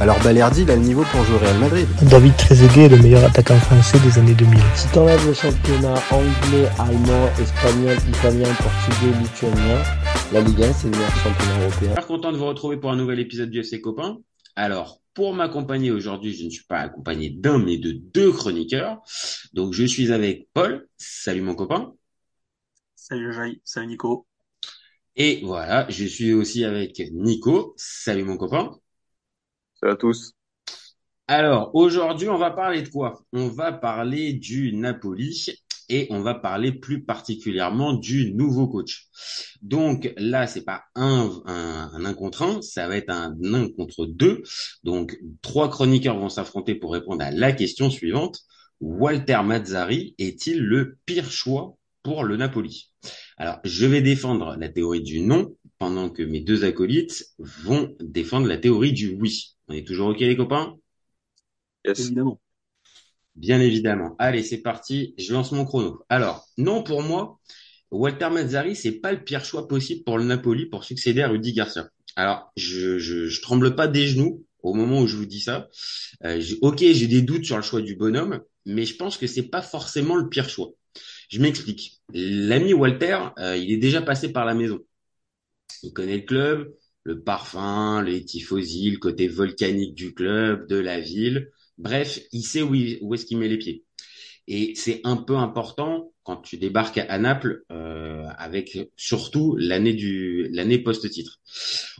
alors Balerdi, il a le niveau pour jouer au Real Madrid. David Trezeguet est le meilleur attaquant français des années 2000. Si t'enlèves le championnat anglais, allemand, espagnol, italien, portugais, lituanien, la Ligue 1 c'est le meilleur championnat européen. Super content de vous retrouver pour un nouvel épisode du FC Copain. Alors, pour m'accompagner aujourd'hui, je ne suis pas accompagné d'un mais de deux chroniqueurs. Donc, je suis avec Paul. Salut mon copain. Salut Jai. Salut Nico. Et voilà, je suis aussi avec Nico. Salut mon copain. Salut à tous. Alors, aujourd'hui, on va parler de quoi? On va parler du Napoli et on va parler plus particulièrement du nouveau coach. Donc là, c'est pas un, un, un, contre un, ça va être un un contre deux. Donc trois chroniqueurs vont s'affronter pour répondre à la question suivante. Walter Mazzari est-il le pire choix pour le Napoli? Alors, je vais défendre la théorie du non pendant que mes deux acolytes vont défendre la théorie du oui. On est toujours OK les copains? Yes. Évidemment. Bien évidemment. Allez, c'est parti. Je lance mon chrono. Alors, non pour moi, Walter Mazzari, c'est pas le pire choix possible pour le Napoli pour succéder à Rudy Garcia. Alors, je, je, je tremble pas des genoux au moment où je vous dis ça. Euh, ok, j'ai des doutes sur le choix du bonhomme, mais je pense que c'est pas forcément le pire choix. Je m'explique. L'ami Walter, euh, il est déjà passé par la maison. Il connaît le club, le parfum, les tifosi, le côté volcanique du club, de la ville. Bref, il sait où, est-ce qu'il met les pieds. Et c'est un peu important quand tu débarques à Naples, euh, avec surtout l'année du l'année post-titre.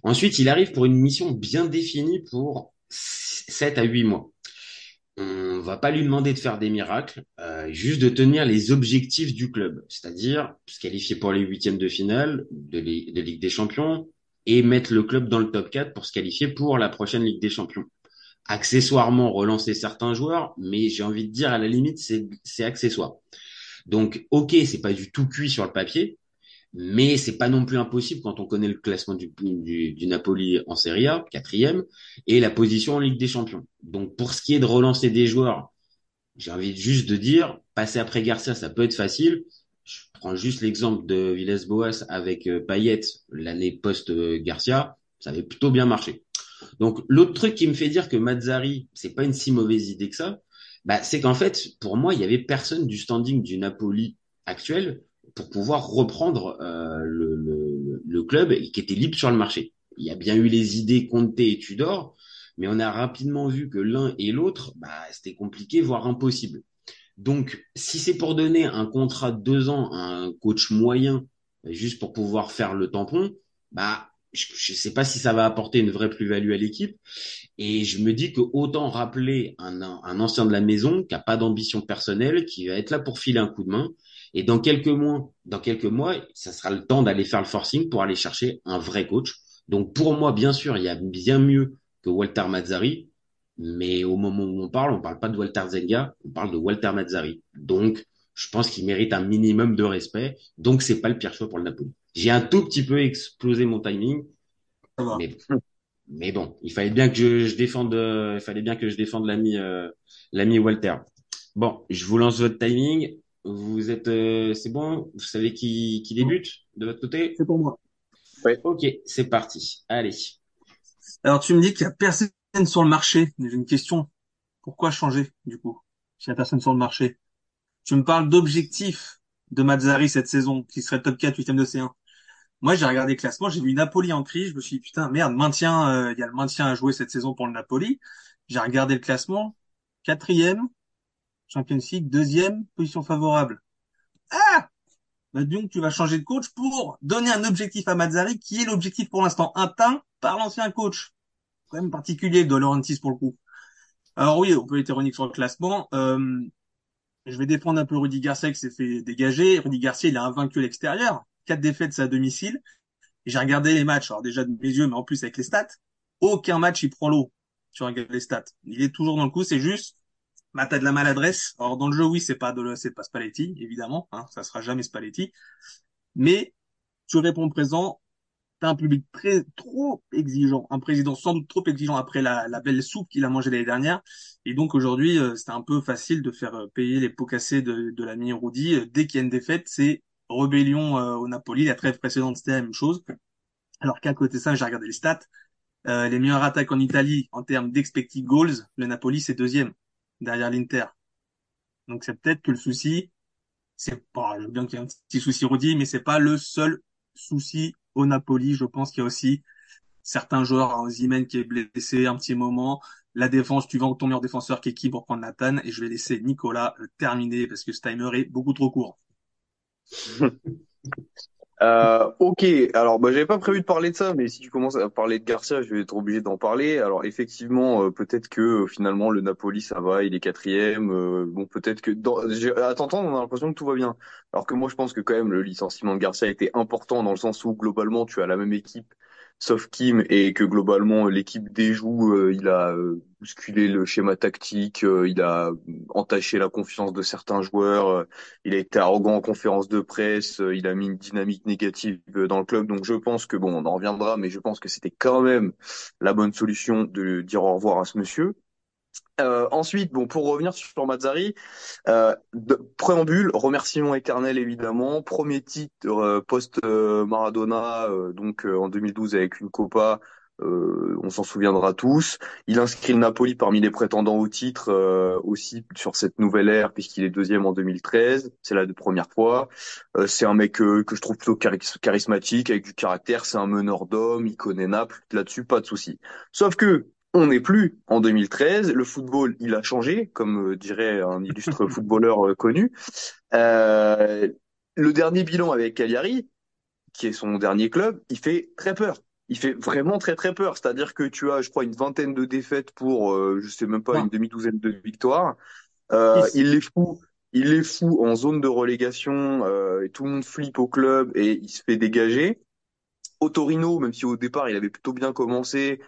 Ensuite, il arrive pour une mission bien définie pour 7 à 8 mois. On va pas lui demander de faire des miracles, euh, juste de tenir les objectifs du club, c'est-à-dire se qualifier pour les huitièmes de finale de Ligue des Champions, et mettre le club dans le top 4 pour se qualifier pour la prochaine Ligue des Champions. Accessoirement relancer certains joueurs, mais j'ai envie de dire à la limite c'est accessoire. Donc ok, c'est pas du tout cuit sur le papier, mais c'est pas non plus impossible quand on connaît le classement du, du, du Napoli en Serie A, quatrième, et la position en Ligue des Champions. Donc pour ce qui est de relancer des joueurs, j'ai envie juste de dire, passer après Garcia, ça peut être facile, je prends juste l'exemple de Villas-Boas avec euh, Payet l'année post-Garcia, ça avait plutôt bien marché. Donc l'autre truc qui me fait dire que Mazzari, c'est pas une si mauvaise idée que ça, bah, c'est qu'en fait, pour moi, il y avait personne du standing du Napoli actuel pour pouvoir reprendre euh, le, club qui était libre sur le marché. Il y a bien eu les idées Conte et Tudor, mais on a rapidement vu que l'un et l'autre, bah, c'était compliqué, voire impossible. Donc, si c'est pour donner un contrat de deux ans à un coach moyen, juste pour pouvoir faire le tampon, bah, je ne sais pas si ça va apporter une vraie plus-value à l'équipe. Et je me dis que autant rappeler un, ancien de la maison qui a pas d'ambition personnelle, qui va être là pour filer un coup de main. Et dans quelques mois, dans quelques mois, ça sera le temps d'aller faire le forcing pour aller chercher un vrai coach. Donc pour moi, bien sûr, il y a bien mieux que Walter Mazzari, mais au moment où on parle, on parle pas de Walter Zenga, on parle de Walter Mazzari. Donc, je pense qu'il mérite un minimum de respect. Donc, c'est pas le pire choix pour le Napoli. J'ai un tout petit peu explosé mon timing, mais, mais, bon, il fallait bien que je, je défende, euh, il fallait bien que je défende l'ami, euh, l'ami Walter. Bon, je vous lance votre timing. Vous êtes, euh, c'est bon? Vous savez qui, qui débute de votre côté? C'est pour moi. Ouais. Ok, c'est parti. Allez. Alors, tu me dis qu'il y a personne sur le marché. J'ai une question. Pourquoi changer, du coup, s'il y a personne sur le marché? Tu me parles d'objectifs de Mazzari cette saison, qui serait top 4, 8 de C1. Moi, j'ai regardé le classement, j'ai vu Napoli en crise, je me suis dit, putain, merde, maintien, euh, il y a le maintien à jouer cette saison pour le Napoli. J'ai regardé le classement, quatrième, Champions League, deuxième, position favorable. Ah! Bah, donc, tu vas changer de coach pour donner un objectif à Mazzari, qui est l'objectif pour l'instant atteint par l'ancien coach. Quand même particulier de Laurentiis pour le coup. Alors oui, on peut être ironique sur le classement. Euh, je vais défendre un peu Rudy Garcia qui s'est fait dégager. Rudy Garcia, il a invaincu l'extérieur. Quatre défaites à domicile. J'ai regardé les matchs, alors déjà de mes yeux, mais en plus avec les stats. Aucun match, il prend l'eau. Regardes les stats. Il est toujours dans le coup, c'est juste bah, t'as de la maladresse. Alors dans le jeu, oui, c'est pas de, c'est pas Spalletti, évidemment, hein, ça sera jamais Spalletti. Mais tu réponds présent, t'as un public très trop exigeant, un président doute trop exigeant après la, belle soupe qu'il a mangée l'année dernière. Et donc aujourd'hui, euh, c'était un peu facile de faire euh, payer les pots cassés de, de l'ami Rudy. Euh, Dès qu'il y a une défaite, c'est rébellion au Napoli. La trêve précédente, c'était la même chose. Alors qu'à côté de ça, j'ai regardé les stats. Euh, les meilleures attaques en Italie en termes d'expected goals, le Napoli c'est deuxième derrière l'Inter. Donc c'est peut-être que le souci, c'est pas, je veux bien qu'il y ait un petit souci Rudy, mais c'est pas le seul souci au Napoli. Je pense qu'il y a aussi certains joueurs, un Zimen qui est blessé un petit moment. La défense, tu vends ton meilleur défenseur qui est qui pour prendre Nathan et je vais laisser Nicolas terminer parce que ce timer est beaucoup trop court. Euh, ok, alors bah, j'avais pas prévu de parler de ça, mais si tu commences à parler de Garcia, je vais être obligé d'en parler. Alors effectivement, euh, peut-être que euh, finalement le Napoli ça va, il est quatrième. Euh, bon, peut-être que dans... à t'entendre, on a l'impression que tout va bien. Alors que moi je pense que quand même le licenciement de Garcia était important dans le sens où globalement tu as la même équipe sauf Kim et que globalement l'équipe déjoue, euh, il a euh, bousculé le schéma tactique, euh, il a entaché la confiance de certains joueurs, il a été arrogant en conférence de presse, il a mis une dynamique négative dans le club. Donc je pense que bon, on en reviendra, mais je pense que c'était quand même la bonne solution de dire au revoir à ce monsieur. Euh, ensuite, bon, pour revenir sur Mazzari, euh, préambule, remerciement éternel évidemment, premier titre euh, post Maradona, donc en 2012 avec une Copa, on s'en souviendra tous. Il inscrit le Napoli parmi les prétendants au titre aussi sur cette nouvelle ère puisqu'il est deuxième en 2013, c'est la première fois. c'est un mec que je trouve plutôt charismatique, avec du caractère, c'est un meneur d'hommes, il connaît Naples, là-dessus pas de souci. Sauf que on n'est plus en 2013. Le football, il a changé, comme euh, dirait un illustre footballeur euh, connu. Euh, le dernier bilan avec Cagliari, qui est son dernier club, il fait très peur. Il fait vraiment très très peur. C'est-à-dire que tu as, je crois, une vingtaine de défaites pour, je sais même pas, une demi-douzaine de victoires. il les fout, il les fout en zone de relégation. et tout le monde flippe au club et il se fait dégager. Au Torino, même si au départ il avait plutôt bien commencé,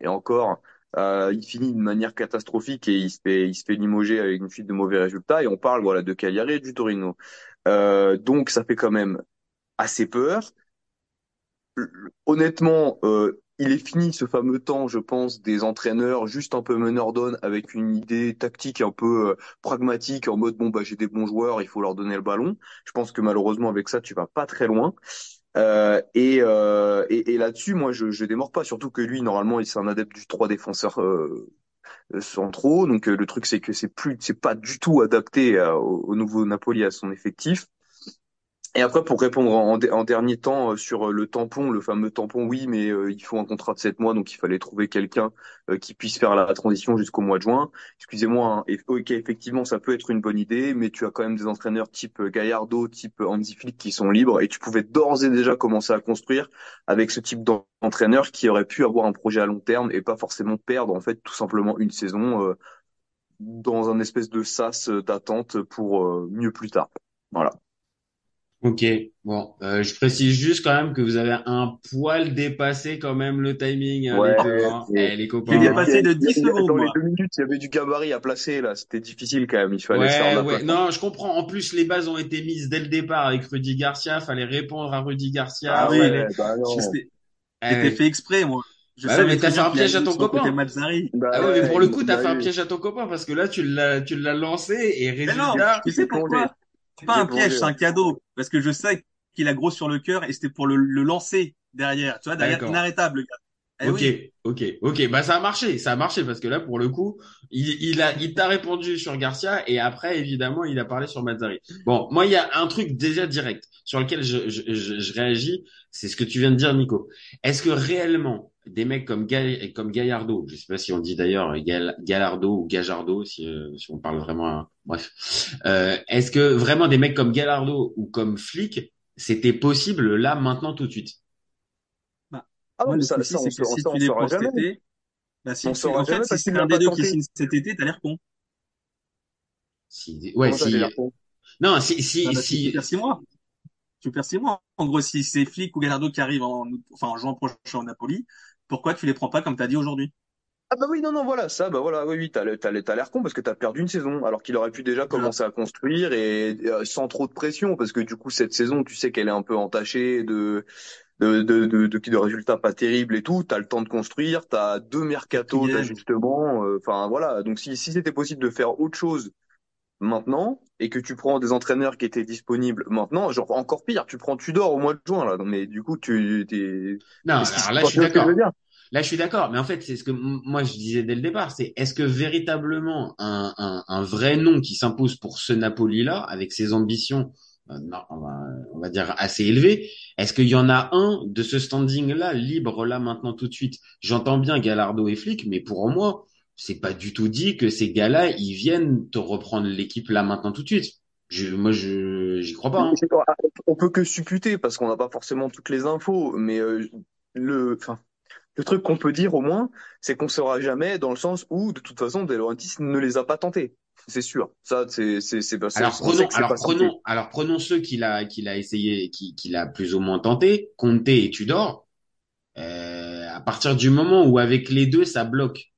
et encore, euh, il finit de manière catastrophique et il se fait, il se fait limoger avec une suite de mauvais résultats. Et on parle voilà de Cagliari et du Torino. Euh, donc ça fait quand même assez peur. Honnêtement, euh, il est fini ce fameux temps, je pense, des entraîneurs juste un peu meneur d'honne avec une idée tactique un peu euh, pragmatique en mode bon bah j'ai des bons joueurs, il faut leur donner le ballon. Je pense que malheureusement avec ça tu vas pas très loin. Euh, et, euh, et, là-dessus, moi, je, je démords pas. Surtout que lui, normalement, il c'est un adepte du trois défenseurs euh, centraux. Donc le truc, c'est que c'est plus, c'est pas du tout adapté au, au, nouveau Napoli à son effectif. Et après, pour répondre en, en, dernier temps euh, sur euh, le tampon, le fameux tampon, oui, mais euh, il faut un contrat de 7 mois, donc il fallait trouver quelqu'un qui puisse faire la transition jusqu'au mois de juin. Excusez-moi, hein, ok, effectivement, ça peut être une bonne idée, mais tu as quand même des entraîneurs type Gallardo, type Hansi Flick qui sont libres, et tu pouvais d'ores et déjà commencer à construire avec ce type d'entraîneur qui aurait pu avoir un projet à long terme et pas forcément perdre en fait tout simplement une saison dans un espèce de sas d'attente pour mieux plus tard. Voilà. Ok, bon, euh, je précise juste quand même que vous avez un poil dépassé quand même le timing, hein, ouais, les deux, hein. et, eh, les copains. Il est dépassé de 10 secondes. Dans les deux minutes, il y avait du gabarit à placer là, c'était difficile quand même. Il fallait ouais, faire la ouais. Non, je comprends. En plus, les bases ont été mises dès le départ avec Rudy Garcia. Fallait répondre à Rudy Garcia. Ah oui, fallait... bah. C'était Eh, fait exprès, moi. Je Bah savais mais t'as fait un piège à ton copain. Bah Ah oui, mais pour le coup, t'as bah fait un piège à ton copain parce que là, tu l'as, tu l'as lancé et Mais non, résultat. tu sais pourquoi? C'est pas un piège, c'est un cadeau. Parce que je sais qu'il a gros sur le cœur et c'était pour le, le lancer derrière. Tu vois, derrière, inarrêtable, le gars. Eh Ok, oui. ok, ok. Bah ça a marché, ça a marché parce que là, pour le coup, il, il a, il t'a répondu sur Garcia et après, évidemment, il a parlé sur Mazzari. Bon, moi, il y a un truc déjà direct sur lequel je, je, je, je réagis, c'est ce que tu viens de dire, Nico. Est-ce que réellement des mecs comme Ga- comme Gallardo, je sais pas si on dit d'ailleurs Gal- Gallardo ou Gajardo, si, euh, si on parle vraiment, hein, bref, euh, est-ce que vraiment des mecs comme Gallardo ou comme Flick, c'était possible là, maintenant, tout de suite? Ah Moi, non, le ça, ça, on, si ça, on tu les saura prends cet jamais. été, bah, si On tu, en jamais fait, si c'est un des deux qui signe cet été, t'as l'air con. Si, ouais, Comment si, t'as l'air con non, si, si, Ah, bah, si tu si, perds six mois. Tu perds six mois. En gros, si c'est Flick ou Gallardo qui arrivent en, enfin, en juin prochain au Napoli, pourquoi tu les prends pas comme t'as dit aujourd'hui? Ah bah oui, non, non, voilà, ça, bah voilà, oui, oui, t'as l'air con parce que t'as perdu une saison, alors qu'il aurait pu déjà commencer à construire et euh, sans trop de pression, parce que du coup, cette saison, tu sais qu'elle est un peu entachée de de de de, de, résultats pas terribles et tout. T'as le temps de construire, t'as deux mercatos Quatrième. d'ajustement, euh, enfin voilà. Donc si si c'était possible de faire autre chose maintenant et que tu prends des entraîneurs qui étaient disponibles maintenant, genre encore pire, tu prends Tudor au mois de juin là, mais du coup tu t'es. Non, alors là, je suis d'accord. Là, je suis d'accord. Mais en fait, c'est ce que moi je disais dès le départ. C'est est-ce que véritablement un, un, un vrai nom qui s'impose pour ce Napoli-là, avec ses ambitions, euh, non, on va, on va dire assez élevées, est-ce qu'il y en a un de ce standing-là libre là maintenant tout de suite? J'entends bien Gallardo et Flick, mais pour moi, c'est pas du tout dit que ces gars-là ils viennent te reprendre l'équipe là maintenant tout de suite. Je, moi, je j'y crois pas. Hein. Pas- On peut que supputer parce qu'on n'a pas forcément toutes les infos, mais euh, le, enfin, le truc qu'on peut dire au moins, c'est qu'on saura jamais dans le sens où de toute façon, De Laurentiis ne les a pas tentés. C'est sûr. Ça, c'est c'est c'est. Alors prenons, alors prenons, alors prenons ceux qu'il a, qu'il a essayé, qui- qu'il a plus ou moins tenté, Conte et Tudor. Euh, à partir du moment où avec les deux ça bloque,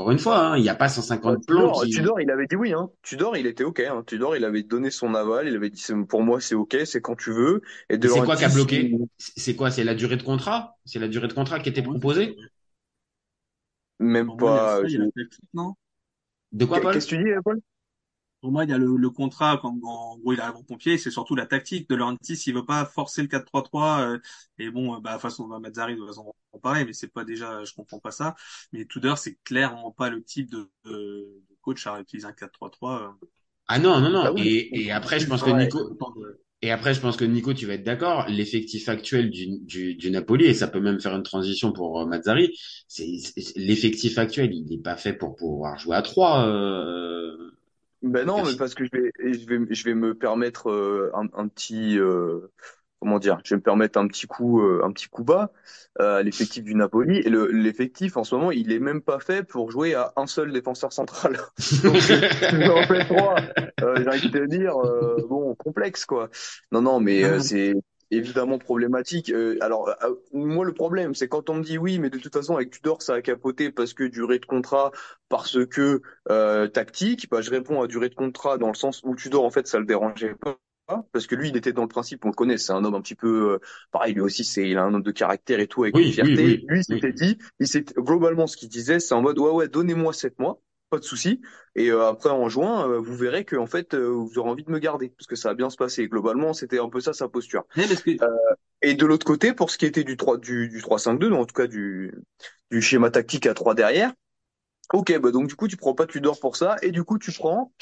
encore une fois, hein, il n'y a pas 150 plans Tudor, qui. Tudor, il avait dit oui. Hein. Tudor, il était ok. Hein. Tudor, il avait donné son aval. Il avait dit pour moi c'est ok, c'est quand tu veux. Et De C'est quoi qui a bloqué C'est quoi? C'est la durée de contrat? C'est la durée de contrat qui était proposée? Même pas. ça, je- non? De quoi, Paul? Qu'est-ce que tu dis, Paul? Pour moi, il y a le, le contrat, quand en gros il arrive en pompier, c'est surtout la tactique de Laurentiis. Il veut pas forcer le 4-3-3. euh, et bon, euh, bah, de toute façon, bah, Mazzari, de toute façon, on en parler, mais c'est pas déjà, je comprends pas ça. Mais Tudor, c'est clairement pas le type de, de, coach à utiliser un 4-3-3. euh. Ah non, non, non. Ah oui. et, et après, je pense que. Nico. Et après, je pense que Nico, tu vas être d'accord. L'effectif actuel du, du, du Napoli, et ça peut même faire une transition pour euh, Mazzari, c'est l'effectif actuel, il n'est pas fait pour pouvoir jouer à trois. Euh... Ben non, mais parce que je vais, je vais, je vais me permettre euh, un, un petit, euh, comment dire, je vais me permettre un petit coup, euh, un petit coup bas euh, à l'effectif du Napoli. Et le, l'effectif en ce moment, il est même pas fait pour jouer à un seul défenseur central. Donc, en faire trois. Euh, j'ai envie de te dire, euh, bon, complexe quoi. Non, non, mais euh, c'est évidemment problématique. Euh, alors, euh, moi, le problème, c'est quand on me dit oui, mais de toute façon, avec Tudor, ça a capoté parce que durée de contrat, parce que euh, tactique, bah, je réponds à durée de contrat dans le sens où Tudor, en fait, ça le dérangeait pas. Parce que lui, il était dans le principe, on le connaît, c'est un homme un petit peu, euh, pareil, lui aussi, c'est, il a un homme de caractère et tout, avec Oui, une fierté. oui, oui, lui, il s'était dit, il s'est, globalement, ce qu'il disait, c'est en mode, ouais, ouais, donnez-moi sept mois, pas de souci. Et euh, après, en juin, euh, vous verrez que, en fait, euh, vous aurez envie de me garder, parce que ça va bien se passer. Globalement, c'était un peu ça sa posture. Mais parce que, et de l'autre côté, pour ce qui était du 3, du, du 3-5-2, donc en tout cas du, du schéma tactique à 3 derrière, ok, bah donc du coup, tu prends pas Tudor pour ça, et du coup, tu prends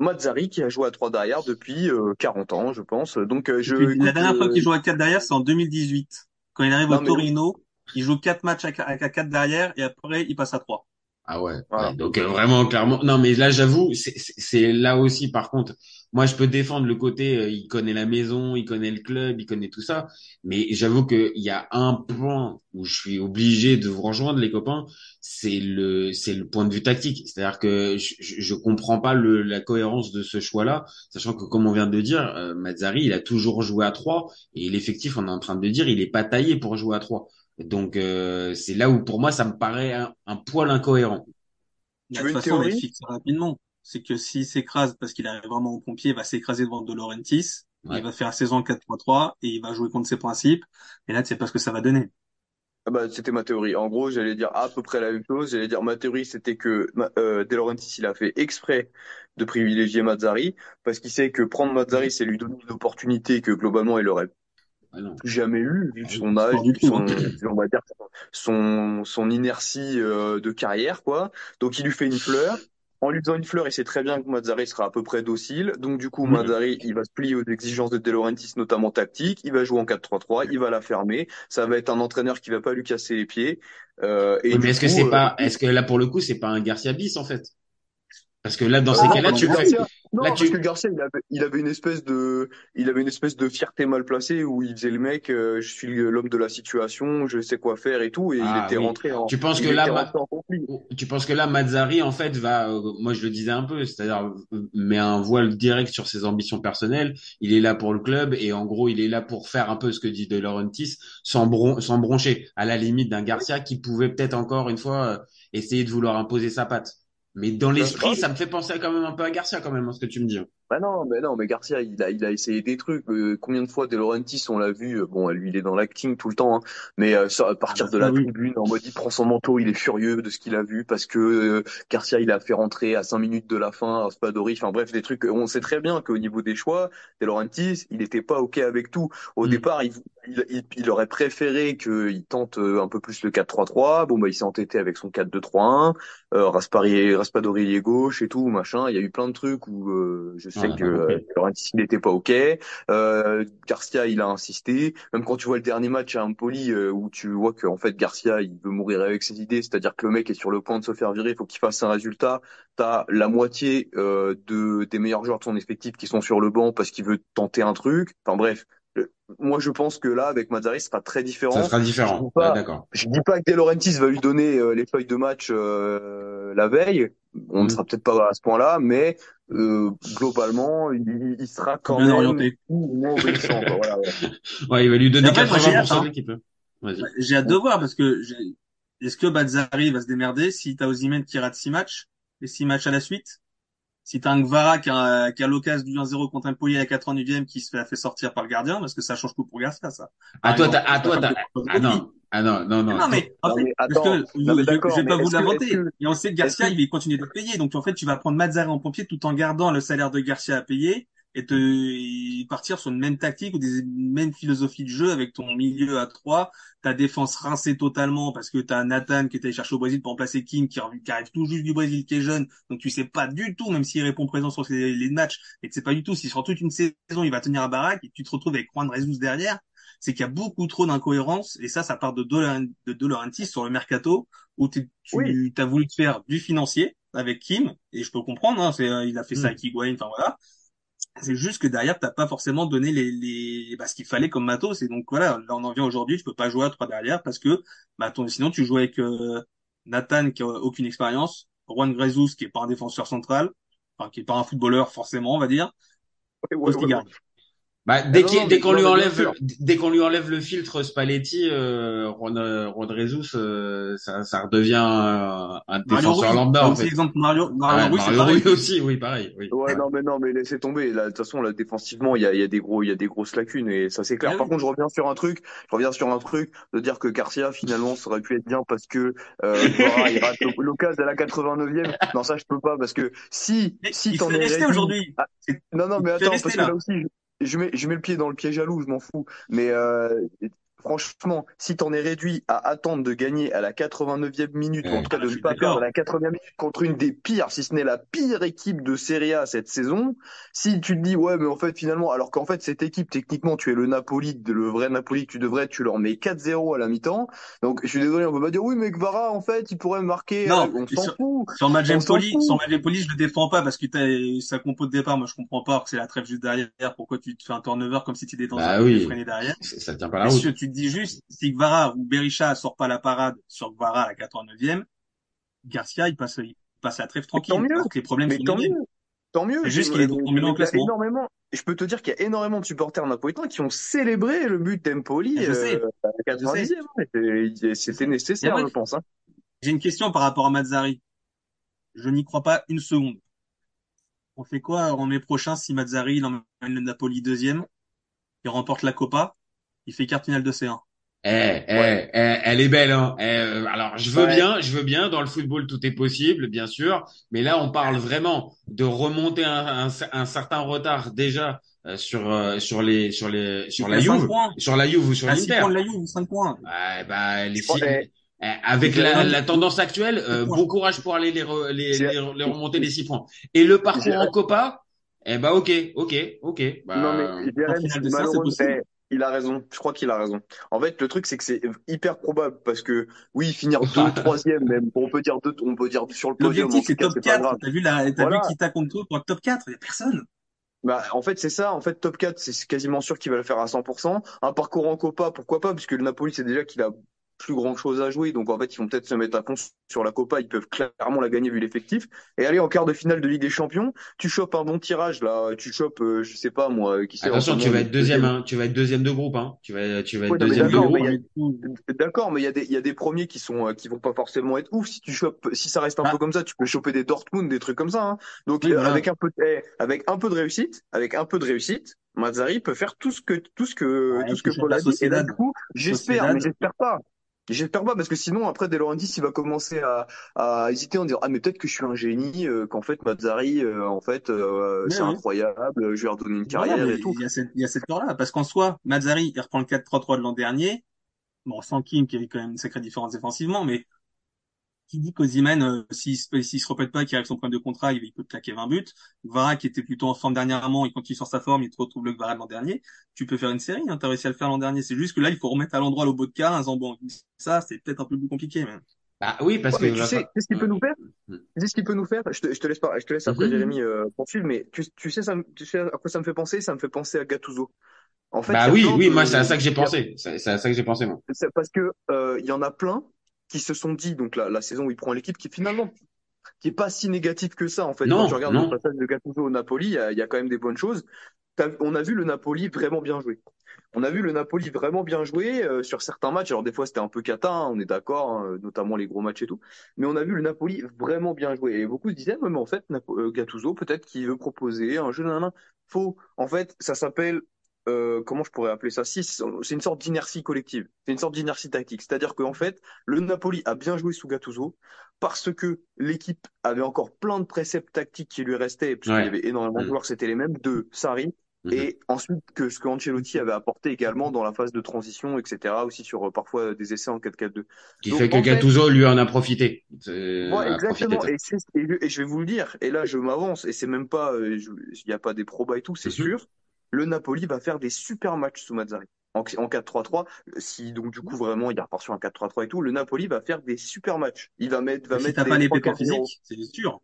Mazzari qui a joué à 3 derrière depuis euh, 40 ans, je pense. Donc, euh, je, la dernière fois qu'il joue à 4 derrière, c'est en 2018. Quand il arrive Non, au mais- Torino, il joue 4 matchs à 4 derrière et après, il passe à 3. Ah ouais. Voilà. ouais, donc euh, vraiment clairement. Non mais là j'avoue, c'est là aussi par contre. Moi je peux défendre le côté, euh, il connaît la maison, il connaît le club, il connaît tout ça. Mais j'avoue qu'il y a un point où je suis obligé de vous rejoindre les copains, c'est le c'est le point de vue tactique. C'est-à-dire que je, je, je comprends pas le, la cohérence de ce choix-là, sachant que comme on vient de dire, euh, Mazzari il a toujours joué à 3 et l'effectif on est en train de dire il est pas taillé pour jouer à 3. Donc euh, c'est là où pour moi ça me paraît un, un poil incohérent. De veux une façon, théorie fixé rapidement. C'est que s'il s'écrase parce qu'il arrive vraiment au pompier, il va s'écraser devant De Laurentiis, Ouais. il va faire saison 4-3-3 et il va jouer contre ses principes. Et là, tu sais pas ce que ça va donner. Ah bah, c'était ma théorie. En gros, j'allais dire à peu près la même chose. J'allais dire ma théorie, c'était que ma- euh, De Laurentiis, il a fait exprès de privilégier Mazzari parce qu'il sait que prendre Mazzari, c'est lui donner une opportunité que globalement il aurait Ah plus jamais eu vu son Pas âge, vu son, hein. on va dire son son inertie euh, de carrière quoi. Donc il lui fait une fleur. En lui faisant une fleur, il sait très bien que Mazzari sera à peu près docile. Donc du coup. Mazzari, il va se plier aux exigences de De Laurentiis, notamment tactiques. Il va jouer en 4-3-3, il va la fermer. Ça va être un entraîneur qui va pas lui casser les pieds. Euh, et Oui, mais est-ce que c'est euh, pas, est-ce que là pour le coup c'est pas un Garcia bis en fait? Parce que là, dans ces Non, cas-là, tu fais. Non, Là, parce tu. que Garcia, il avait, il avait une espèce de, il avait une espèce de fierté mal placée où il faisait le mec, euh, je suis l'homme de la situation, je sais quoi faire et tout, et il Ah était oui. rentré en, Tu penses que là, Ma- conflit. tu penses que là, Mazzari, en fait, va, euh, moi je le disais un peu, c'est-à-dire met un voile direct sur ses ambitions personnelles. Il est là pour le club et en gros, il est là pour faire un peu ce que dit De Laurentiis, sans, bron sans broncher, à la limite d'un Garcia qui pouvait peut-être encore une fois euh, essayer de vouloir imposer sa patte. Mais dans l'esprit, ça me fait penser quand même un peu à Garcia quand même, hein, ce que tu me dis. Bah non, mais non, mais Garcia, il a, il a essayé des trucs. Euh, combien de fois De Laurentiis, on l'a vu, euh, bon, lui, il est dans l'acting tout le temps, hein, mais euh, ça, à partir bah de la ça, oui. tribune, en mode, il prend son manteau, il est furieux de ce qu'il a vu parce que euh, Garcia, il a fait rentrer à cinq minutes de la fin Raspadori. Enfin bref, des trucs. On sait très bien qu'au niveau des choix, De Laurentiis, il n'était pas ok avec tout. Au Mm. départ, il, il, il, il aurait préféré qu'il tente euh, un peu plus le 4-3-3. Bon, bah, il s'est entêté avec son 4-2-3-1. Euh, Raspari, Raspadori est gauche et tout, machin. Il y a eu plein de trucs où euh, je sais Ouais, on a que compris. euh, Laurentiis n'était pas ok. Euh, Garcia il a insisté. Même quand tu vois le dernier match à Empoli euh, où tu vois que en fait Garcia il veut mourir avec ses idées, c'est-à-dire que le mec est sur le point de se faire virer, il faut qu'il fasse un résultat. T'as la moitié euh, de des meilleurs joueurs de son effectif qui sont sur le banc parce qu'il veut tenter un truc. Enfin bref. Le- Moi, je pense que là, avec Mazzari, ce sera très différent. Ça sera Je dis différent. pas, Ouais, d'accord. je dis pas que De Laurentiis va lui donner euh, les feuilles de match euh, la veille. On ne Mm. sera peut-être pas à ce point-là, mais euh, globalement, il, il sera quand Bien même orienté. moins obéissant. quoi. Voilà, ouais. Ouais, il va lui donner Après, moi, j'ai hâte, 80% de hein. l'équipe. hein. Vas-y. J'ai hâte de voir parce que j'ai- est-ce que Bazzari va se démerder si t'as Osimhen qui rate six matchs, les six matchs à la suite? Si t'as un Gvara qui a, qui a l'occasion du 1-0 contre un Poli à la 89e qui se fait, fait sortir par le gardien, parce que ça change tout pour Garcia, ça. Ah, Par toi, exemple, t'as, ah, c'est toi, t'as, comme ah, non. Ah, non, non, non. non, mais, en Non, fait, mais parce que non, je, mais je, d'accord, je vais pas vous l'inventer. que, Et on sait que Garcia, que, il va continuer de payer. Donc, en fait, tu vas prendre Mazzari en pompier tout en gardant le salaire de Garcia à payer et te, et partir sur une même tactique ou des mêmes philosophies de jeu avec ton milieu à trois, ta défense rincée totalement parce que t'as Nathan qui est allé chercher au Brésil pour remplacer King qui, qui arrive tout juste du Brésil qui est jeune. Donc, tu sais pas du tout, même s'il répond présent sur les, les matchs et tu sais pas du tout si sur toute une saison il va tenir à baraque et tu te retrouves avec Juan Jesus derrière c'est qu'il y a beaucoup trop d'incohérences et ça, ça part de Laurentiis sur le mercato où oui, tu as voulu te faire du financier avec Kim et je peux comprendre, hein, c'est, il a fait ça Hmm. avec Higuain, enfin voilà. C'est juste que derrière, t'as pas forcément donné les, les, bah, ce qu'il fallait comme matos et donc voilà, là on en vient aujourd'hui, tu peux pas jouer à trois derrière parce que bah, ton- sinon tu joues avec euh, Nathan qui a aucune expérience, Juan Grezus qui est pas un défenseur central, enfin qui est pas un footballeur forcément, on va dire, ouais, ouais, ouais, Postigari. ouais. Bah, Ah dès qu'on non, lui enlève, sûr. dès qu'on lui enlève le filtre Spalletti, euh, Juan, euh, euh, ça, ça redevient un, un Mario défenseur lambda, en aussi fait. l'exemple de Mario, Ah Mario ouais, Mario pareil. Aussi, oui, pareil, oui. Ouais, Ouais. non, mais non, mais laissez tomber. Là, de toute façon, là, défensivement, il y a, il y a des gros, il y a des grosses lacunes et ça c'est clair. Ah Par oui. contre, je reviens sur un truc. Je reviens sur un truc de dire que Garcia finalement ça aurait pu être bien parce que euh, il rate l'occasion à la 89e. Non, ça je peux pas parce que si, Mais si il t'en fait es aujourd'hui. Ah, non, non, mais attends, parce que là. là aussi, je, je mets, je mets le pied dans le pied jaloux, je m'en fous. Mais euh, franchement, si t'en es réduit à attendre de gagner à la 89e minute, ou en tout cas Ah, de je ne pas perdre à la 80e minute contre une des pires, si ce n'est la pire équipe de Serie A cette saison, si tu te dis ouais, mais en fait finalement, alors qu'en fait cette équipe techniquement, tu es le Napoli, le vrai Napoli que tu devrais, tu leur mets 4-0 à la mi-temps. Donc je suis désolé, on peut pas dire oui, mais Kvara en fait, il pourrait marquer. Non, On et s'en sur, fout. sur match On s'en Empoli, sur match Empoli, je le défends pas parce que t'as sa compo de départ. Moi, je comprends pas que c'est la trêve juste derrière. Pourquoi tu te fais un turnover comme si tu étais dans Bah un oui, derrière? ça ça tient pas la route. Tu te dis juste, si Gvara ou Berisha sort pas la parade sur Gvara à la 89e, Garcia, il passe, il passe la trêve Mais tant tranquille. mieux. Que les problèmes Mais sont tant mieux. Tant mieux. C'est juste Je- qu'il est mais- tombé dans mais le il y a classement. énormément. Je peux te dire qu'il y a énormément de supporters napolitains qui ont célébré le but d'Empoli euh, à la je sais. 90e. hein. C'était- nécessaire, je pense. Hein. j'ai une question par rapport à Mazzari. Je n'y crois pas une seconde. On fait quoi en mai prochain si Mazzari il emmène le Napoli deuxième, il remporte la Copa, il fait quart finale de C1. Eh, eh, Ouais. eh, elle est belle, hein. Eh, euh, alors, je veux Ouais. bien, je veux bien. Dans le football, tout est possible, bien sûr. Mais là, on parle vraiment de remonter un, un, un certain retard déjà euh, sur euh, sur les sur les sur la fait 5 Juve, points. sur la Juve ou sur 6 l'Inter. de la Juve, 5 points. Ouais, bah, les six- eh, avec la, 20 la tendance actuelle, euh, bon courage pour aller les, re- les, les, les remonter les six points. Et le parcours en Copa, eh bah ok, ok, ok. Non, mais Bah, Jérém, C1, c'est malheureusement, possible. Il a raison, je crois qu'il a raison. En fait, le truc, c'est que c'est hyper probable parce que, oui, finir deux, troisième, même, on peut dire deux, on peut dire sur le podium. L'objectif, c'est top c'est pas 4. grave. T'as vu la, t'as Voilà. vu qui t'a contre toi pour être top 4? Il y a personne. Bah, en fait, c'est ça. En fait, top 4, c'est quasiment sûr qu'il va le faire à 100%. Un parcours en Copa, pourquoi pas, puisque le Napoli, c'est déjà qu'il a plus grand chose à jouer. Donc, en fait, ils vont peut-être se mettre à fond sur la Copa. Ils peuvent clairement la gagner vu l'effectif. Et aller en quart de finale de Ligue des Champions, tu chopes un bon tirage, là. Tu chopes, euh, je sais pas, moi, qui sait. Attention, tu vas être deuxième, hein. Tu vas être deuxième de groupe, hein. Tu vas, tu vas être Ouais, deuxième de d'accord, groupe. d'accord, mais il y a des, il y a des premiers qui sont, euh, qui vont pas forcément être ouf. Si tu chopes, si ça reste un Ah. peu comme ça, tu peux choper des Dortmund, des trucs comme ça, hein. Donc, Oui, euh, voilà. avec un peu, de- eh, avec un peu de réussite, avec un peu de réussite, Mazzari peut faire tout ce que, tout ce que, Ouais, tout ce que Paul a dit. Et là, Sociedad. du coup, j'espère, mais j'espère pas. J'espère pas parce que sinon après De Laurentiis il va commencer à, à hésiter en disant ah mais peut-être que je suis un génie euh, qu'en fait Mazzari euh, en fait euh, c'est ouais. incroyable je vais leur donner une carrière et tout il y a cette, il y a cette peur-là. Parce qu'en soi, Mazzari, il reprend le 4-3-3 de l'an dernier. Bon, sans Kim, qui avait quand même une sacrée différence défensivement, mais qui dit qu'Ozyman, euh, s'il se, s'il se répète pas, qu'il arrive son problème de contrat, il, il peut te claquer 20 buts. Vara, qui était plutôt en forme dernièrement, il continue sur sa forme, il te retrouve le Vara l'an dernier. Tu peux faire une série, hein, t'as réussi à le faire l'an dernier. C'est juste que là, il faut remettre à l'endroit Lobotka, un Zambo. Ça, c'est peut-être un peu plus compliqué, mais. Bah oui, parce Ouais, que. tu sais, tu sais ce qu'il peut nous faire Mm. Tu sais ce qu'il peut nous faire je te, je te laisse pas, je te laisse après Mhm. Jérémy euh, poursuivre, mais tu, tu sais ça, tu sais à quoi ça me fait penser? Ça me fait penser à Gattuso. En fait, il Bah oui, oui, de- moi, c'est à ça que j'ai il pensé. C'est c'est à ça que j'ai pensé, moi. c'est parce que euh, il y en a plein qui se sont dit donc la, la saison où il prend l'équipe qui finalement qui est pas si négative que ça en fait. Non, Quand tu regardes non. le passage de Gattuso au Napoli, il y y a quand même des bonnes choses. On a vu le Napoli vraiment bien jouer. On a vu le Napoli vraiment bien jouer euh, sur certains matchs. Alors des fois c'était un peu cata, hein, on est d'accord, hein, notamment les gros matchs et tout. Mais on a vu le Napoli vraiment bien jouer. Et beaucoup se disaient, mais en fait Napo- euh, Gattuso peut-être qu'il veut proposer un jeu nanana. Faux. En fait ça s'appelle euh, comment je pourrais appeler ça Si, c'est une sorte d'inertie collective. C'est une sorte d'inertie tactique. C'est-à-dire qu'en fait le Napoli a bien joué sous Gattuso parce que l'équipe avait encore plein de préceptes tactiques qui lui restaient, puisqu'il Ouais. y avait énormément de Mm. joueurs, c'était les mêmes de Sarri, Mhm. et ensuite que ce que Ancelotti avait apporté également dans la phase de transition, etc., aussi sur euh, parfois des essais en 4-4-2. Qui Donc, fait que fait- Gattuso, lui, en a profité. Ouais, a exactement. Et, je- vais vous le dire, et là je m'avance, et c'est même pas, euh, il n'y a pas des probas et tout, c'est Mhm. sûr. Le Napoli va faire des super matchs sous Mazzari. En, en 4-3-3, si donc du coup vraiment il repart sur un 4-3-3 et tout, le Napoli va faire des super matchs. Il va mettre, va si mettre t'as des pas les 3-4-0. pépins physiques, c'est sûr.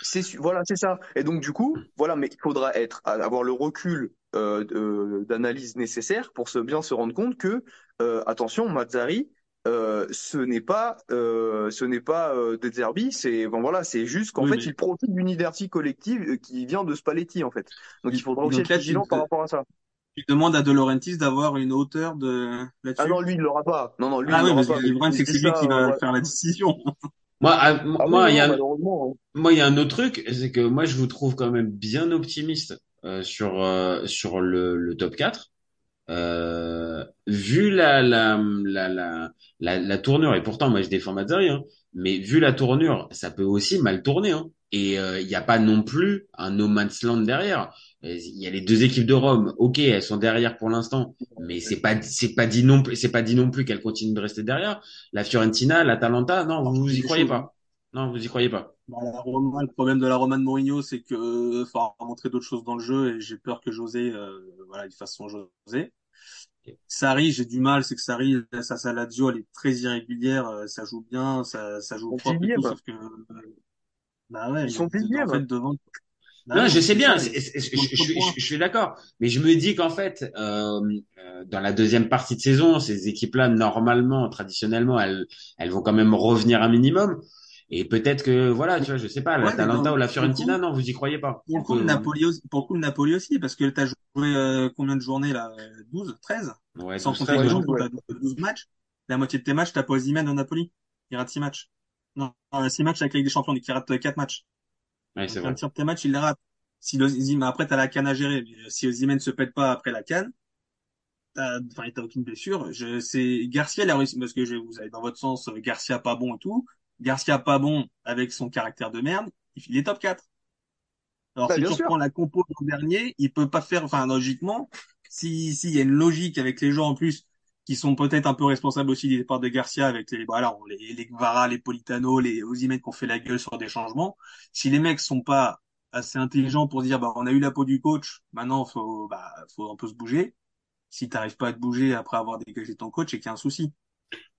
C'est voilà, c'est ça. Et donc du coup, voilà, mais il faudra être avoir le recul euh, de- d'analyse nécessaire pour se bien se rendre compte que euh, attention, Mazzari, euh, ce n'est pas euh, ce n'est pas euh, De Zerbi, c'est bon voilà, c'est juste qu'en Oui, fait mais- il profite d'une inertie collective euh, qui vient de Spalletti en fait. Donc il faudra aussi Donc être vigilant te- par rapport à ça. Tu demandes à De Laurentiis d'avoir une hauteur de là-dessus? Ah non, lui il l'aura pas. Non non, lui Ah il oui, parce pas. que le problème, c'est que lui qui va faire la décision. Moi, à- Ah oui, moi, il y non, a un, malheureusement. hein. moi, il y a un autre truc, c'est que moi, je vous trouve quand même bien optimiste euh, sur euh, sur le, le top 4. Euh, vu la la, la la la la tournure et pourtant moi je défends Mazzari hein, mais vu la tournure ça peut aussi mal tourner hein. et euh, il n'y a pas non plus un no man's land derrière. Il y a les deux équipes de Rome ok elles sont derrière pour l'instant mais c'est pas c'est pas dit non plus c'est pas dit non plus qu'elles continuent de rester derrière. La Fiorentina l'Atalanta non vous, vous y croyez pas. Non vous y croyez pas. Bah, la Roma, le problème de la Roma de Mourinho, c'est que euh, faut montrer d'autres choses dans le jeu et j'ai peur que José, euh, voilà, il fasse son José. Sarri, j'ai du mal, c'est que Sarri, sa sa Lazio, elle est très irrégulière, euh, ça joue bien, ça, ça joue Ils sont propre et tout, sauf que, bah ouais, Ils sont en dixièmes. fait, devant. Bah Non, je sais bien, je suis d'accord, mais je me dis qu'en fait, euh, euh, dans la deuxième partie de saison, ces équipes-là, normalement, traditionnellement, elles, elles vont quand même revenir un minimum. Et peut-être que, voilà, tu vois, je sais pas, Ouais, l'Atalanta non, ou la le coup- Fiorentina, non, vous y croyez pas. Pour le coup, le Euh, Napoli aussi, pour le coup, le Napoli aussi, parce que t'as joué euh, combien de journées là? 12, 13? Ouais, Sans 12, compter 13, les ouais. champions, t'as 12 matchs. La moitié de tes matchs, t'as pas Osimhen au Napoli. Il rate 6 matchs. Non, 6 matchs avec la Ligue des Champions, donc il rate 4 matchs. Ouais, c'est vrai. un de tes matchs, il les rate. Si Osimhen, après, t'as la canne à gérer. Mais si Osimhen se pète pas après la canne, t'as, enfin, t'as aucune blessure. Je, c'est, Garcia, il a réussi, parce que je, vous avez dans votre sens, euh, Garcia pas bon et tout. Garcia pas bon avec son caractère de merde, il est top 4. Alors, Bah, si tu sûr. reprends la compo l'an dernier, il peut pas faire, enfin, logiquement, si, s'il y a une logique avec les gens en plus, qui sont peut-être un peu responsables aussi des départs de Garcia avec les, voilà, les, les Guevara, les Politano, les Osimhen qui ont fait la gueule sur des changements. Si les mecs sont pas assez intelligents pour dire, bah, on a eu la peau du coach, maintenant, faut, bah, faut un peu se bouger. si t'arrives pas à te bouger après avoir dégagé ton coach, et qu'il y a un souci.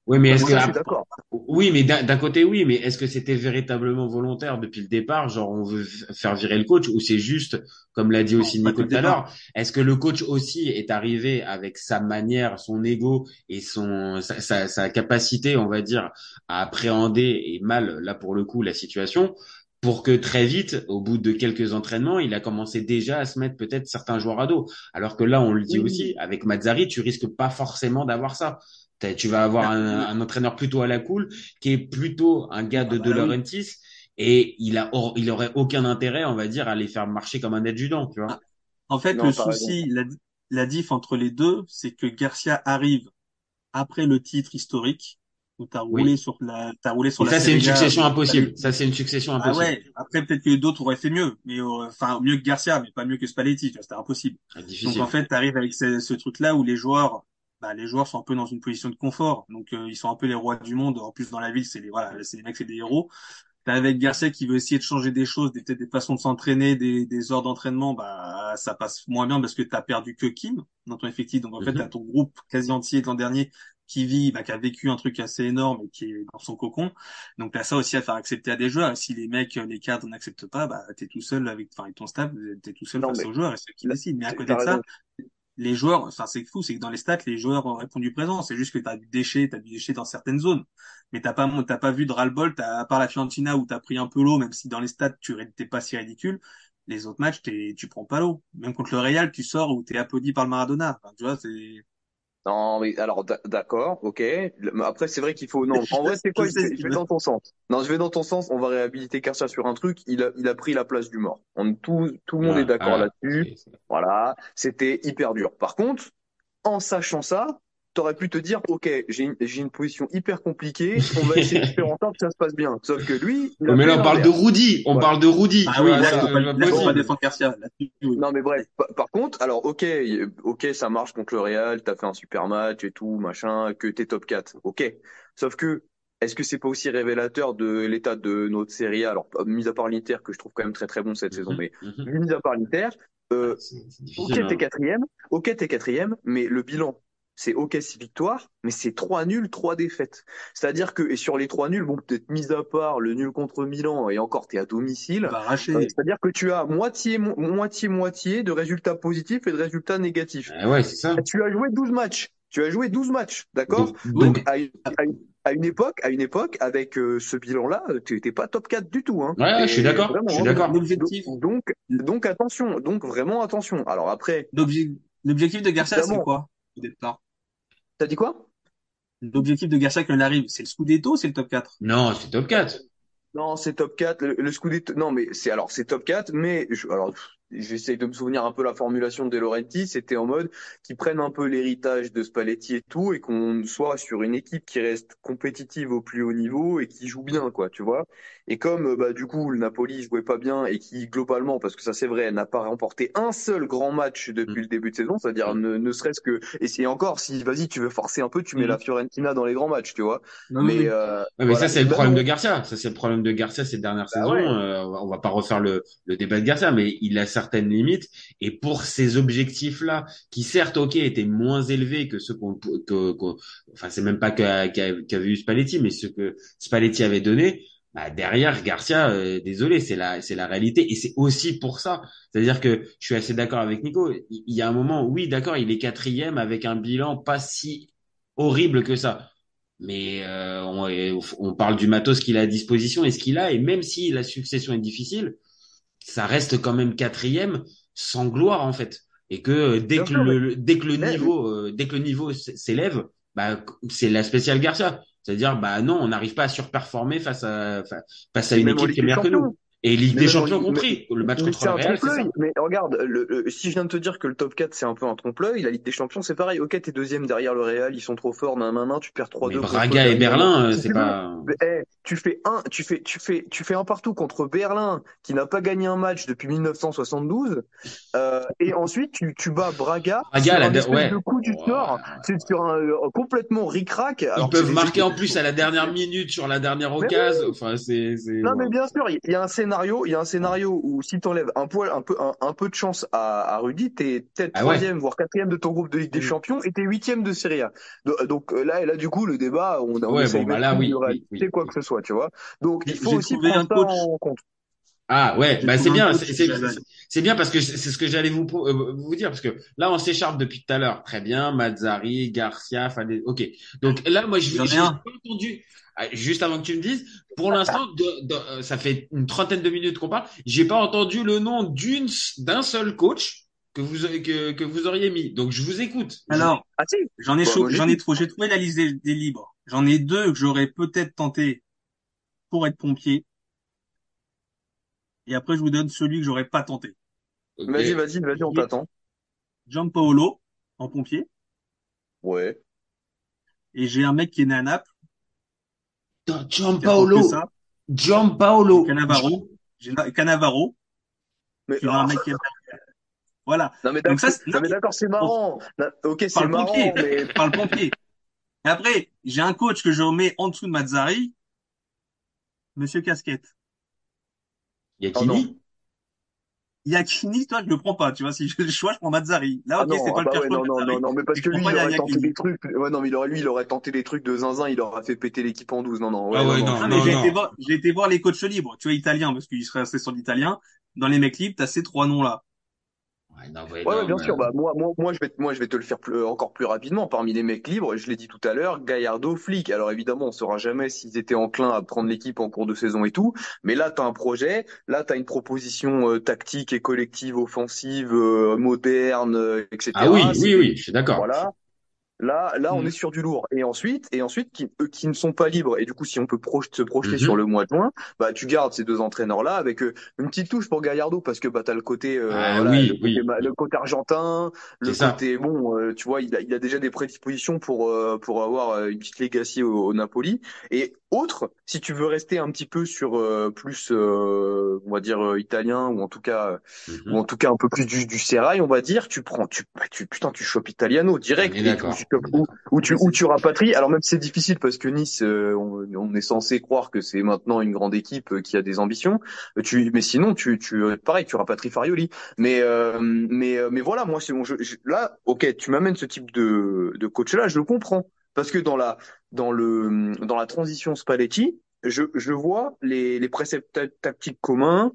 Oui, mais est-ce Moi, que ça, je suis d'accord. oui, mais d'un côté oui, mais est-ce que c'était véritablement volontaire depuis le départ, genre on veut faire virer le coach ou c'est juste, comme l'a dit aussi Nico tout à l'heure, est-ce que le coach aussi est arrivé avec sa manière, son ego et son sa, sa, sa capacité, on va dire, à appréhender et mal là pour le coup la situation, pour que très vite, au bout de quelques entraînements, il a commencé déjà à se mettre peut-être certains joueurs à dos, alors que là on le dit Oui. aussi, avec Mazzari, tu risques pas forcément d'avoir ça. Tu vas avoir un, un entraîneur plutôt à la cool, qui est plutôt un gars de Ah bah oui. Et il a, or- il aurait aucun intérêt, on va dire, à les faire marcher comme un adjudant, tu vois. En fait, Non, le souci, la, la diff entre les deux, c'est que Garcia arrive après le titre historique, où t'as Oui. roulé sur la, t'as roulé sur Et la ça, c'est une succession impossible. Ça, c'est une succession Ah impossible. ouais, après peut-être que d'autres auraient fait mieux, mais euh, enfin mieux que Garcia, mais pas mieux que Spalletti, tu vois, c'était impossible. Ah, Donc en fait, t'arrives avec ce, ce truc-là où les joueurs, bah les joueurs sont un peu dans une position de confort, donc euh, ils sont un peu les rois du monde. En plus dans la ville, c'est les voilà, c'est les mecs, c'est des héros. T'arrives avec Garcia qui veut essayer de changer des choses, des peut-être des façons de s'entraîner, des, des heures d'entraînement, bah ça passe moins bien parce que t'as perdu que Kim dans ton effectif. Donc en fait, Mhm. t'as ton groupe quasi entier de l'an dernier qui vit, bah, qui a vécu un truc assez énorme et qui est dans son cocon. Donc t'as ça aussi à faire accepter à des joueurs. Et si les mecs, les cadres n'acceptent pas, bah t'es tout seul avec, enfin avec ton staff, t'es tout seul Non, face aux joueurs et ceux qui décident. Mais à t'as côté de ça, raison. Les joueurs, enfin c'est fou, c'est que dans les stats, les joueurs ont répondu présent. C'est juste que t'as du déchet, t'as du déchet dans certaines zones. Mais t'as pas, t'as pas vu de ras-le-bol, à part la Fiorentina où t'as pris un peu l'eau, même si dans les stats tu t'es pas si ridicule. Les autres matchs, tu prends pas l'eau. Même contre le Real, tu sors où t'es applaudi par le Maradona. Tu vois, c'est, Non, mais alors d'a- d'accord, ok. Mais Après, c'est vrai qu'il faut. Non, en vrai, c'est quoi Je vais, je dans ton sens. Non, je vais dans ton sens. On va réhabiliter Garcia sur un truc. Il a, il a pris la place du mort. On, tout, tout le monde Ouais, est d'accord voilà. là-dessus. Voilà, c'était hyper dur. Par contre, en sachant ça, t'aurais pu te dire, ok, j'ai une, j'ai une position hyper compliquée. On va essayer de faire en sorte que ça se passe bien. Sauf que lui, il a mais là, on parle de. Rudy. On parle de Rudy. ah oui, là, pas défendre Garcia. Non mais bref, par, contre, alors ok, ok, ça marche contre le Real, t'as fait un super match et tout, machin, que t'es top 4, ok. Sauf que, est-ce que c'est pas aussi révélateur de l'état de notre série A? Alors, mis à part l'Inter, que je trouve quand même très très bon cette saison, Mhm, mais mhm. mis à part l'Inter, euh, C'est c'est ok, t'es hein. quatrième, ok, t'es quatrième, mais le bilan, c'est ok, six victoires, mais c'est trois nuls, trois défaites. C'est-à-dire que, et sur les trois nuls, bon, peut-être mis à part le nul contre Milan, et encore, t'es à domicile, arracher. euh, C'est-à-dire que tu as moitié, mo- moitié, moitié de résultats positifs et de résultats négatifs. Ah ouais, c'est ça. Tu as joué 12 matchs. Tu as joué 12 matchs, d'accord? Donc, Donc, donc, à, une- à une- à une époque, à une époque, avec euh, ce bilan-là, tu n'étais pas top 4 du tout. Hein. ouais, je suis d'accord. Je suis hein. d'accord. L'objectif, Donc, donc attention, donc vraiment attention. Alors après, l'obje- l'objectif de Garcia, c'est quoi? au départ t'as dit quoi? L'objectif de Garcia quand il arrive, c'est le Scudetto, ou c'est le top 4? Non, c'est top 4. Non, c'est top 4. Le, le Scudetto, non, mais c'est alors c'est top 4, mais je, alors pff, j'essaie de me souvenir un peu la formulation de De Laurentiis. C'était en mode qu'ils prennent un peu l'héritage de Spalletti et tout, et qu'on soit sur une équipe qui reste compétitive au plus haut niveau et qui joue bien, quoi, tu vois. Et comme euh, bah du coup le Napoli jouait pas bien et qui globalement, parce que ça c'est vrai, n'a pas remporté un seul grand match depuis le début de saison, c'est-à-dire Mm. ne, ne serait-ce que et c'est encore si vas-y tu veux forcer un peu, tu mets la Fiorentina dans les grands matchs, tu vois. Non, Mais, mais, euh, Ouais, mais voilà. ça, c'est le problème de Garcia. Ça, c'est le problème de Garcia ces dernières Bah saisons. ouais. Euh, on va pas refaire le, le débat de Garcia, mais il a certaines limites. Et pour ces objectifs-là, qui certes, ok, étaient moins élevés que ceux qu'on, que, enfin, c'est même pas qu'a, eu Spalletti, mais ce que Spalletti avait donné, bah, derrière Garcia, euh, désolé, c'est la, c'est la réalité. Et c'est aussi pour ça. C'est-à-dire que je suis assez d'accord avec Nico. Il il y a un moment, oui, d'accord, il est quatrième avec un bilan pas si horrible que ça. Mais euh, on, on parle du matos qu'il a à disposition et ce qu'il a. Et même si la succession est difficile, ça reste quand même quatrième sans gloire en fait. Et que euh, dès Bien que sûr, le dès que le mais- niveau euh, dès que le niveau s'élève, bah c'est la spéciale Garcia. C'est-à-dire bah non, on n'arrive pas à surperformer face à fa- face à une équipe qui est meilleure que nous. Et Ligue Mais des Champions compris. Le match contre le un Real, trompe-l'œil. Mais regarde, le, le- si je viens de te dire que le top 4 c'est un peu un trompe-l'œil, la Ligue des Champions c'est pareil. Ok, t'es deuxième derrière le Real, ils sont trop forts, nan, nan, nan, tu perds 3-2 Mais contre Braga et Berlin. Euh, c'est pas. tu fais un, tu fais, tu fais, tu fais un partout contre Berlin qui n'a pas gagné un match depuis 1972, euh, et ensuite tu, tu bats Braga, Braga, la un de- espèce ouais. de coup du sort, c'est sur un euh, complètement ric-rac. Ils peuvent marquer en plus à la dernière minute sur la dernière occasion. Enfin, c'est c'est. Non mais bien sûr, il y a un scénario il y a un scénario où si t'enlèves un poil, un peu, un, un peu de chance à, à Rudy, t'es peut-être Ah ouais. troisième, voire quatrième de ton groupe de Ligue des Mm. Champions et t'es huitième de Serie A. Do- Donc euh, là, et là, du coup, le débat, on, on Ouais, essaye bon, bah de là, oui, quoi que ce soit, tu vois. Donc il faut aussi un prendre ça en compte. Ah ouais, bah c'est bien, c'est bien parce que c'est ce que j'allais vous euh, vous dire parce que là on s'écharpe depuis tout à l'heure. Très bien, Mazzari, Garcia, Fadé. Ok. Donc là moi je J'en ai j'ai un. pas entendu ah, juste avant que tu me dises. Pour l'instant, euh, ça fait une trentaine de minutes qu'on parle. J'ai pas entendu le nom d'une d'un seul coach que vous avez- que que vous auriez mis. Donc je vous écoute. Alors, Ah si. j'en ai, Bah, j'en ai trouvé, j'ai trouvé la liste des, des libres. J'en ai deux que j'aurais peut-être tenté pour être pompier. Et après, je vous donne celui que j'aurais pas tenté. Vas-y, vas-y, vas-y, on t'attend. Gianpaolo en pompier. Ouais. Et j'ai un mec qui est né à Naples. Gianpaolo. Cannavaro. J'ai Cannavaro. Mais Qui ah, un mec qui est... Voilà. non mais Donc ça, d'accord, c'est- non, mais d'accord, c'est marrant. Ok, c'est Par le marrant, pompier. mais Par le pompier. Et après, j'ai un coach que je remets en dessous de Mazzari. Monsieur Casquette. Yakini. Yakini, toi, je le prends pas. Tu vois, si je le choix, je prends Mazzari. Là, Ah ok, c'est ah pas le bah pire ouais, choix non, non, non, non, mais parce Je que lui, il aurait tenté des trucs. Ouais, non, mais il aurait, lui, il aurait tenté des trucs de zinzin, il aurait fait péter l'équipe en 12. Non, non, ouais, Ah ouais, non, non, Ah, mais j'ai été voir, j'ai été voir les coachs libres, tu vois, italiens, parce qu'il serait resté sur l'italien. Dans les mecs libres, t'as ces trois noms-là. Ouais, bien sûr. Bah, moi, moi, moi, je vais, te- moi, je vais te le faire plus- encore plus rapidement. Parmi les mecs libres, je l'ai dit tout à l'heure, Gallardo, Flick. Alors évidemment, on saura jamais s'ils étaient enclins à prendre l'équipe en cours de saison et tout. Mais là, t'as un projet. Là, t'as une proposition euh, tactique et collective, offensive, euh, moderne, euh, etc. Ah oui, oui, oui, je suis d'accord. Voilà. Là, là, on Mhm. est sur du lourd. Et ensuite, et ensuite, qui, eux qui ne sont pas libres. Et du coup, si on peut se projeter Mhm. sur le mois de juin, bah, tu gardes ces deux entraîneurs-là avec euh, une petite touche pour Gallardo parce que bah, t'as le côté, euh, Ah voilà, oui, le, côté oui, le côté argentin, le ça. côté bon, euh, tu vois, il a, il a déjà des prédispositions pour euh, pour avoir euh, une petite legacy au, au Napoli. Et autre, si tu veux rester un petit peu sur euh, plus, euh, on va dire italien ou en tout cas ou Mhm. en tout cas un peu plus du, du sérail, on va dire, tu prends, tu, bah, tu putain, tu chopes Italiano direct et d'accord, tu, ou tu ou tu rapatries. Alors même c'est difficile parce que Nice, euh, on, on est censé croire que c'est maintenant une grande équipe euh, qui a des ambitions. Euh, Tu, mais sinon, tu, tu, euh, pareil, tu rapatries Farioli. Mais euh, mais mais voilà, moi c'est bon. Je, je- là, ok, tu m'amènes ce type de de coach là, je le comprends parce que dans la dans le dans la transition Spalletti, je je vois les les préceptes ta- tactiques communs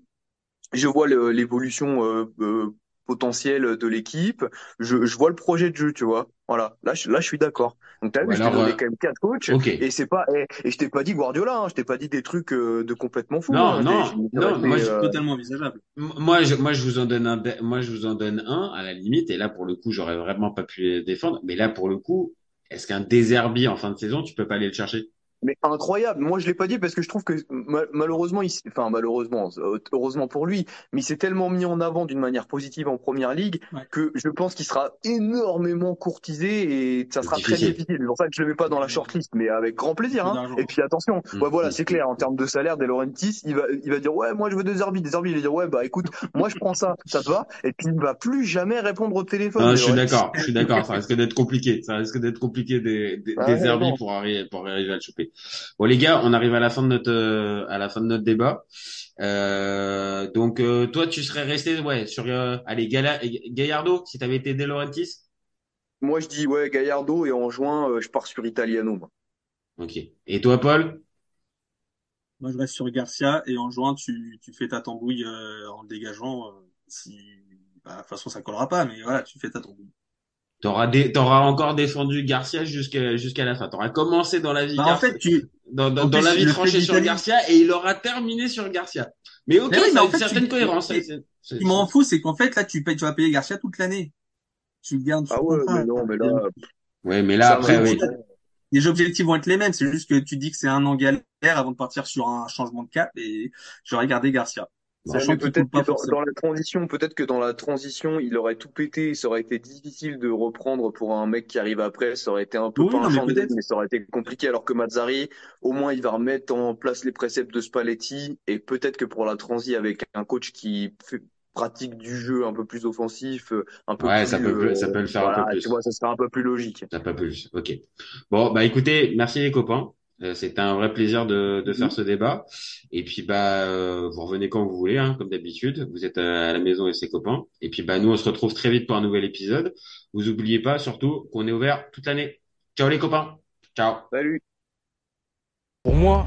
je vois l'évolution euh, euh, potentielle de l'équipe, je, je vois le projet de jeu, tu vois. Voilà, là je, là je suis d'accord. Donc t'as vu, je t'ai donné euh, quand même quatre coachs ok. et c'est pas et, et je t'ai pas dit Guardiola, hein, je t'ai pas dit des trucs euh, de complètement fous. Non, hein, non, non, moi, je- C'est euh, totalement envisageable. Moi, je, moi, je vous en donne un, moi, je vous en donne un à la limite. Et là, pour le coup, j'aurais vraiment pas pu les défendre. Mais là, pour le coup, est-ce qu'un désherbi en fin de saison, tu peux pas aller le chercher? Mais incroyable. Moi, je l'ai pas dit parce que je trouve que ma- malheureusement, il, enfin malheureusement, heureusement pour lui, mais il s'est tellement mis en avant d'une manière positive en première ligue Ouais. que je pense qu'il sera énormément courtisé et ça sera très Difficile. C'est pour ça que je le mets pas dans la shortlist, mais avec grand plaisir. Hein. Et puis attention, Mm, ouais, voilà, mm, c'est clair. En termes de salaire, De Laurentiis, il va, il va dire ouais, moi je veux des arbitres, des arbitres. Il va dire ouais, bah écoute, moi je prends ça, ça te va. Et puis il va plus jamais répondre au téléphone. Non, De je suis d'accord, je suis d'accord. Ça risque d'être compliqué. Ça risque d'être compliqué des, des, Ah des ouais, pour arriver, pour arriver à le choper. Bon, les gars, on arrive à la fin de notre, euh, à la fin de notre débat. Euh, donc, euh, toi, tu serais resté, ouais, sur, euh, allez, Gala- Gallardo, si t'avais été De Laurentiis? Moi je dis ouais, Gallardo et en juin, euh, je pars sur Italiano. moi. Ok. Et toi, Paul? Moi, je reste sur Garcia et en juin, tu, tu fais ta tambouille euh, en le dégageant. euh, si, bah, de toute façon, ça collera pas, mais voilà, tu fais ta tambouille. T'auras dé- t'auras encore défendu Garcia jusqu'à jusqu'à la fin. T'auras commencé dans la vie Bah, en Garcia, fait, tu, dans, dans, en dans plus, la vie tranchée sur Garcia et il aura terminé sur Garcia. Mais ok, Mais oui, mais ça a en une fait, certaine tu- cohérence. c'est- Ce qui m'en fout, c'est qu'en fait, là, tu payes, tu vas payer Garcia toute l'année. Tu le gardes Ah ouais, mais non, mais là, Ouais, mais là ça après, oui. Les objectifs vont être les mêmes. C'est juste que tu dis que c'est un an galère avant de partir sur un changement de cap et j'aurais gardé Garcia. Qu'il peut-être dans, dans la transition, peut-être que dans la transition, il aurait tout pété, ça aurait été difficile de reprendre pour un mec qui arrive après, ça aurait été un peu Oui, pas non, un mais champ ça aurait été compliqué, alors que Mazzari, au moins, il va remettre en place les préceptes de Spalletti, et peut-être que pour la transi avec un coach qui fait- pratique du jeu un peu plus offensif, euh, un peu Ouais, plus, ça peut, euh, ça peut le faire un peu plus. tu vois, ça sera un peu plus logique. Ça peut plus. Ok. Bon, bah écoutez, merci les copains. Euh, C'était un vrai plaisir de, de faire ce débat. Et puis bah euh, vous revenez quand vous voulez, hein, comme d'habitude. Vous êtes à la maison et ses copains. Et puis bah nous on se retrouve très vite pour un nouvel épisode. Vous oubliez pas surtout qu'on est ouvert toute l'année. Ciao les copains. Ciao. Salut. Pour moi,